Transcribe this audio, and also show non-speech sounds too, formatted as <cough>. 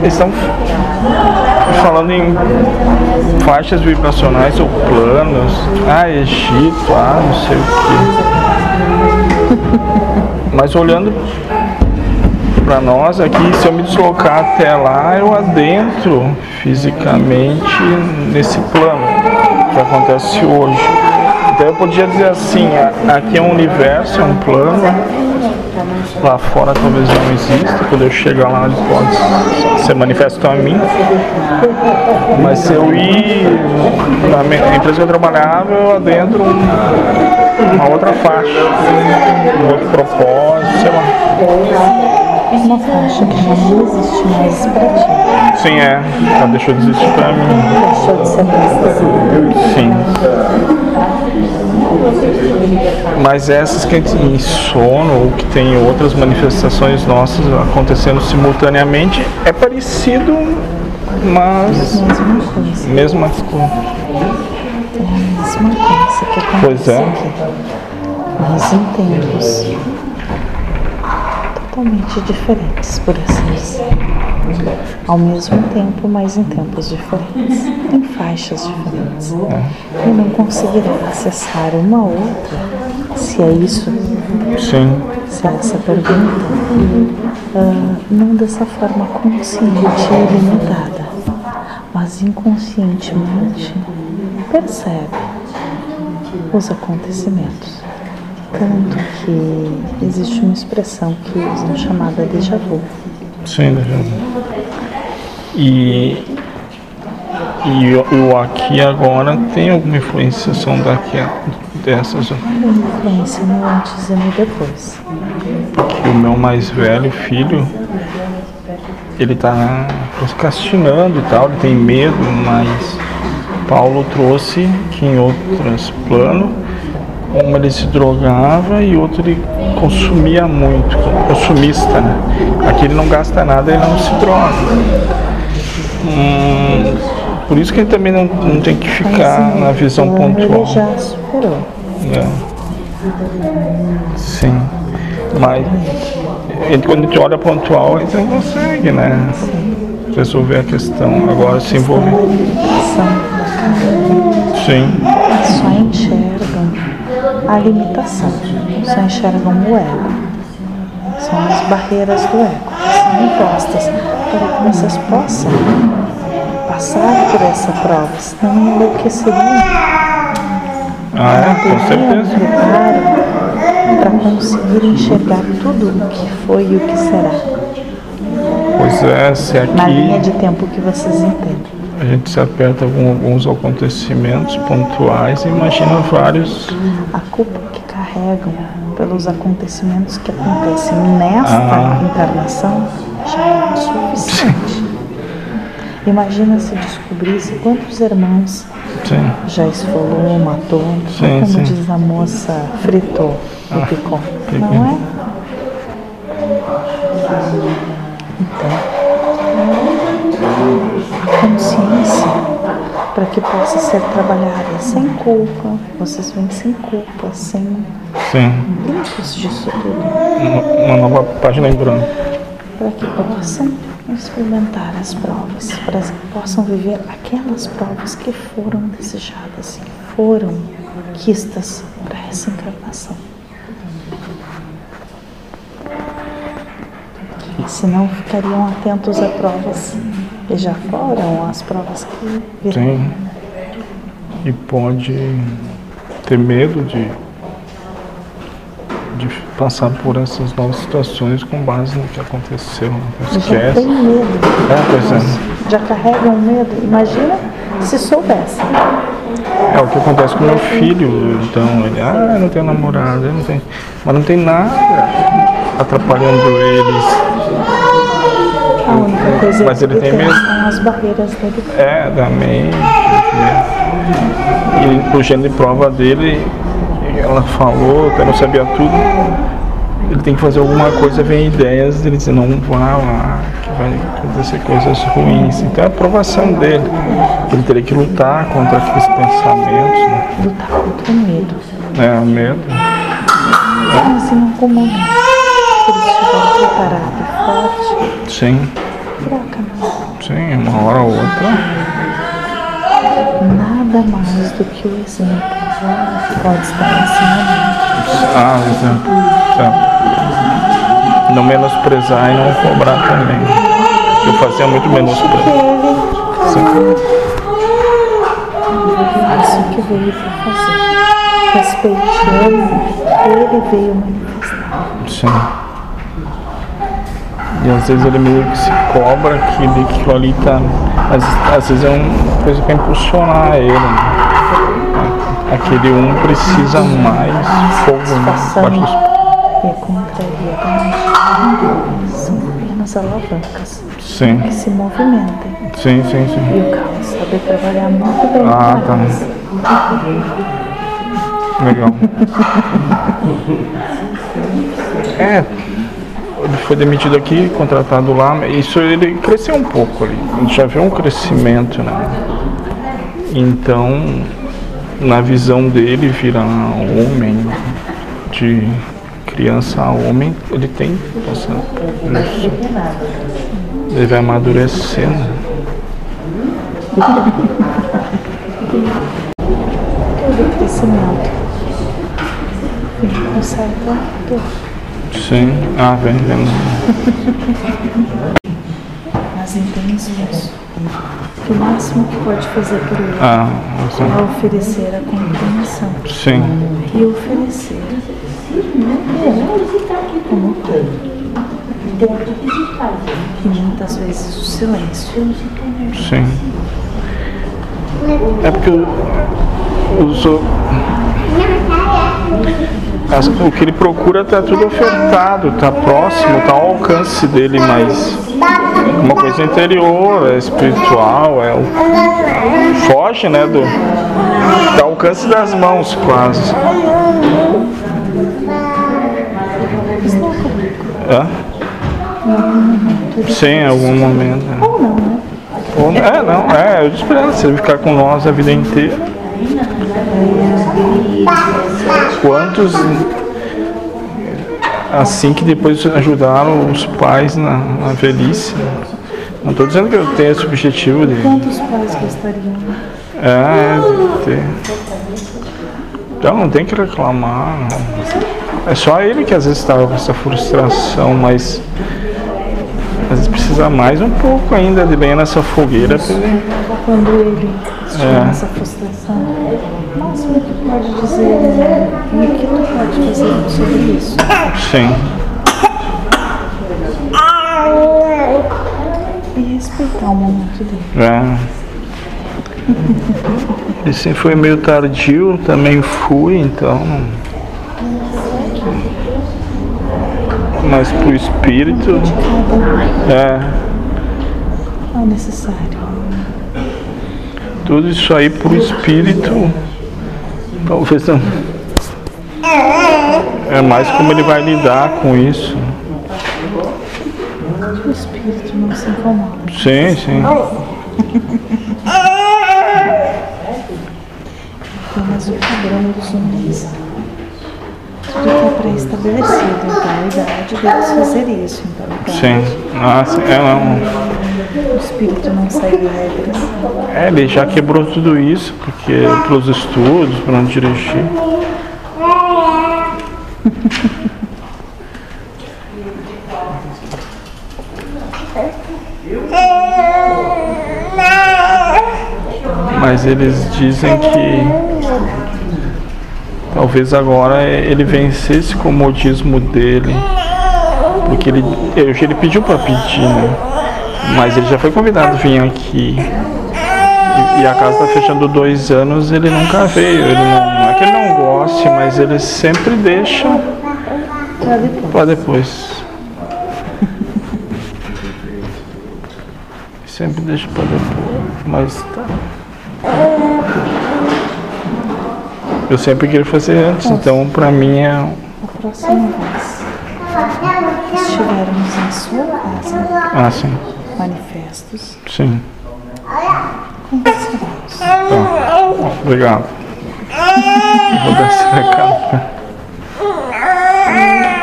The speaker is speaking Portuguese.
eles estão falando em faixas vibracionais ou planos. Ah, Egito, ah, não sei o que. <laughs> Mas olhando para nós aqui, se eu me deslocar até lá, eu adentro fisicamente nesse plano que acontece hoje. Então eu podia dizer assim, aqui é um universo, é um plano, lá fora talvez não exista, quando eu chegar lá ele pode ser manifesto a mim. Mas se eu ir na empresa que eu trabalhava, eu adentro uma outra faixa, um outro propósito, sei lá. Uma faixa que já não existe mais para ti. Sim, é. Já deixou de existir para mim. Deixou de ser preciso. Sim. Mas essas que em sono ou que tem outras manifestações nossas acontecendo simultaneamente é parecido, mas Mesma coisa. É a mesma coisa que acontece Pois é. Mas em tempos totalmente diferentes, por assim dizer. Ao mesmo tempo, mas em tempos diferentes, em faixas diferentes. E não conseguirá acessar uma outra, se é isso, Sim. se é essa pergunta, ah, não dessa forma consciente e limitada, mas inconscientemente percebe os acontecimentos. Tanto que existe uma expressão que usam chamada déjà vu. Sim, eu ver. E, e o, aqui agora tem alguma influenciação daqui a- dessas? Influência no antes e no depois. que o meu mais velho filho ele tá procrastinando e tal, ele tem medo, mas Paulo trouxe que em outros planos, uma ele se drogava e outro ele consumia muito, consumista, né? Aqui ele não gasta nada, ele não se droga. Hum, por isso que ele também não, não tem que ficar na visão então, Ele pontual. já superou. É. Sim. Mas ele, quando a gente olha pontual, a gente não consegue, né? Resolver a questão. Agora se envolver. Sim. só enxergam a limitação, só enxergam o ego. São as barreiras do ego que são impostas para que vocês possam passar por essa prova, senão enlouqueceriam. Ah, é, com certeza. para conseguir enxergar tudo o que foi e o que será, Pois é, se na linha aqui de tempo que vocês entendem. A gente se aperta com alguns acontecimentos pontuais, imagina vários. A culpa que carregam pelos acontecimentos que acontecem nesta Ah. encarnação já é suficiente. <laughs> Imagina se descobrisse quantos irmãos Sim. já esfolou, matou, Sim, como sim. diz a moça, fritou e picou. Não é? Então, a consciência, para que possa ser trabalhada sem culpa, vocês vêm sem culpa, sem Sim. limpos disso tudo, Uma, uma nova página em branco. para que possam experimentar as provas, para que possam viver aquelas provas que foram desejadas, que foram quistas para essa encarnação. Se não ficariam atentos a provas que já foram, as provas que virão. Sim. E pode ter medo de, de passar por essas novas situações com base no que aconteceu. Não Já esquece. tem medo, É, pois é. já carregam medo. Imagina se soubessem. É o que acontece com meu filho. Então, ele, ah, eu não tenho namorada, eu não tenho. Mas não tem nada atrapalhando eles. Coisa Mas ele tem são as barreiras dele. É, da mente. E o gênero de prova dele, ela falou, que eu não sabia tudo. Ele tem que fazer alguma coisa, vem ideias, ele diz, não vá lá, que vai acontecer coisas ruins. Então é a aprovação dele. Ele teria que lutar contra aqueles pensamentos, né? Lutar contra o medo. É, o medo. Mas em algum momento, se ele estiver preparado forte, Sim. Fraca? Sim, uma hora ou outra. Nada mais do que o exemplo pode estar ensinando. Ah, exemplo. Tá. Não menosprezar e não cobrar também. Eu fazia muito menosprezar. Isso que veio para fazer. Respeitando, ele veio manifestar. Sim. E às vezes ele meio que se cobra que ele- que ali tá. Às, às vezes é uma coisa para impulsionar ele. né? Aquele um precisa mais fogo né? embaixo dos e contrariedade são apenas alavancas Sim, que se movimentem. sim, sim, sim. E o carro sabe trabalhar muito bem Ah, tá. Legal. <laughs> É, foi demitido aqui, contratado lá, isso ele cresceu um pouco ali. Já vê um crescimento, né? Então, na visão dele, virar homem, de criança a homem, ele tem essa. Ele vai amadurecendo. Todo crescimento certa dor. Sim, ah, vem. Mas entende isso. Que o máximo que pode fazer por ele Ah, assim, é oferecer a compreensão sim, e oferecer como. E muitas vezes o silêncio. sim. É porque o, o, so- as- o que ele procura tá tudo ofertado, tá próximo, tá ao alcance dele, mas uma coisa interior, é espiritual, é o, foge, né, do, do alcance das mãos quase. Hã? Sim, em algum momento. né? Ou não, né? Ou- É, não, é, eu espero se ele ficar com nós a vida inteira. Quantos assim que depois ajudaram os pais na, na velhice? Não estou dizendo que eu tenho esse objetivo de. Quantos pais gostariam? É, de ter. Então não tem que reclamar. É só ele que às vezes estava com essa frustração, mas às vezes precisa mais um pouco ainda de lenha nessa fogueira. Quando ele É. nessa frustração, o máximo que pode dizer é o que tu pode fazer sobre isso? Sim. E respeitar o momento dele. É. Sempre foi meio tardio, também fui, então. Mas pro espírito. É. É necessário. Tudo isso aí pro espírito. Talvez não. É mais como ele vai lidar com isso. O espírito não se incomoda. Sim, sim. Apenas o padrão dos homens. Tudo que é pré-estabelecido. Então, a idade deles fazer isso. Então, idade. Sim. Ah, sim. É, não. O espírito não segue regras. É, ele já quebrou tudo isso, porque pelos estudos, para não dirigir. <laughs> Mas eles dizem que talvez agora ele vencesse esse comodismo dele. Porque ele, ele pediu para pedir, né? Mas ele já foi convidado a vir aqui. E, e a casa está fechando dois anos, ele nunca veio. Ele não, não é que ele não goste, mas ele sempre deixa Pra depois. <laughs> para depois. Sempre deixa para depois. Mas Eu sempre queria fazer antes, então pra mim é. A próxima vez que estivermos em sua casa, Ah, sim. manifestos, Sim. conversaremos. Tá. Obrigado. <laughs> Vou dar esse recado.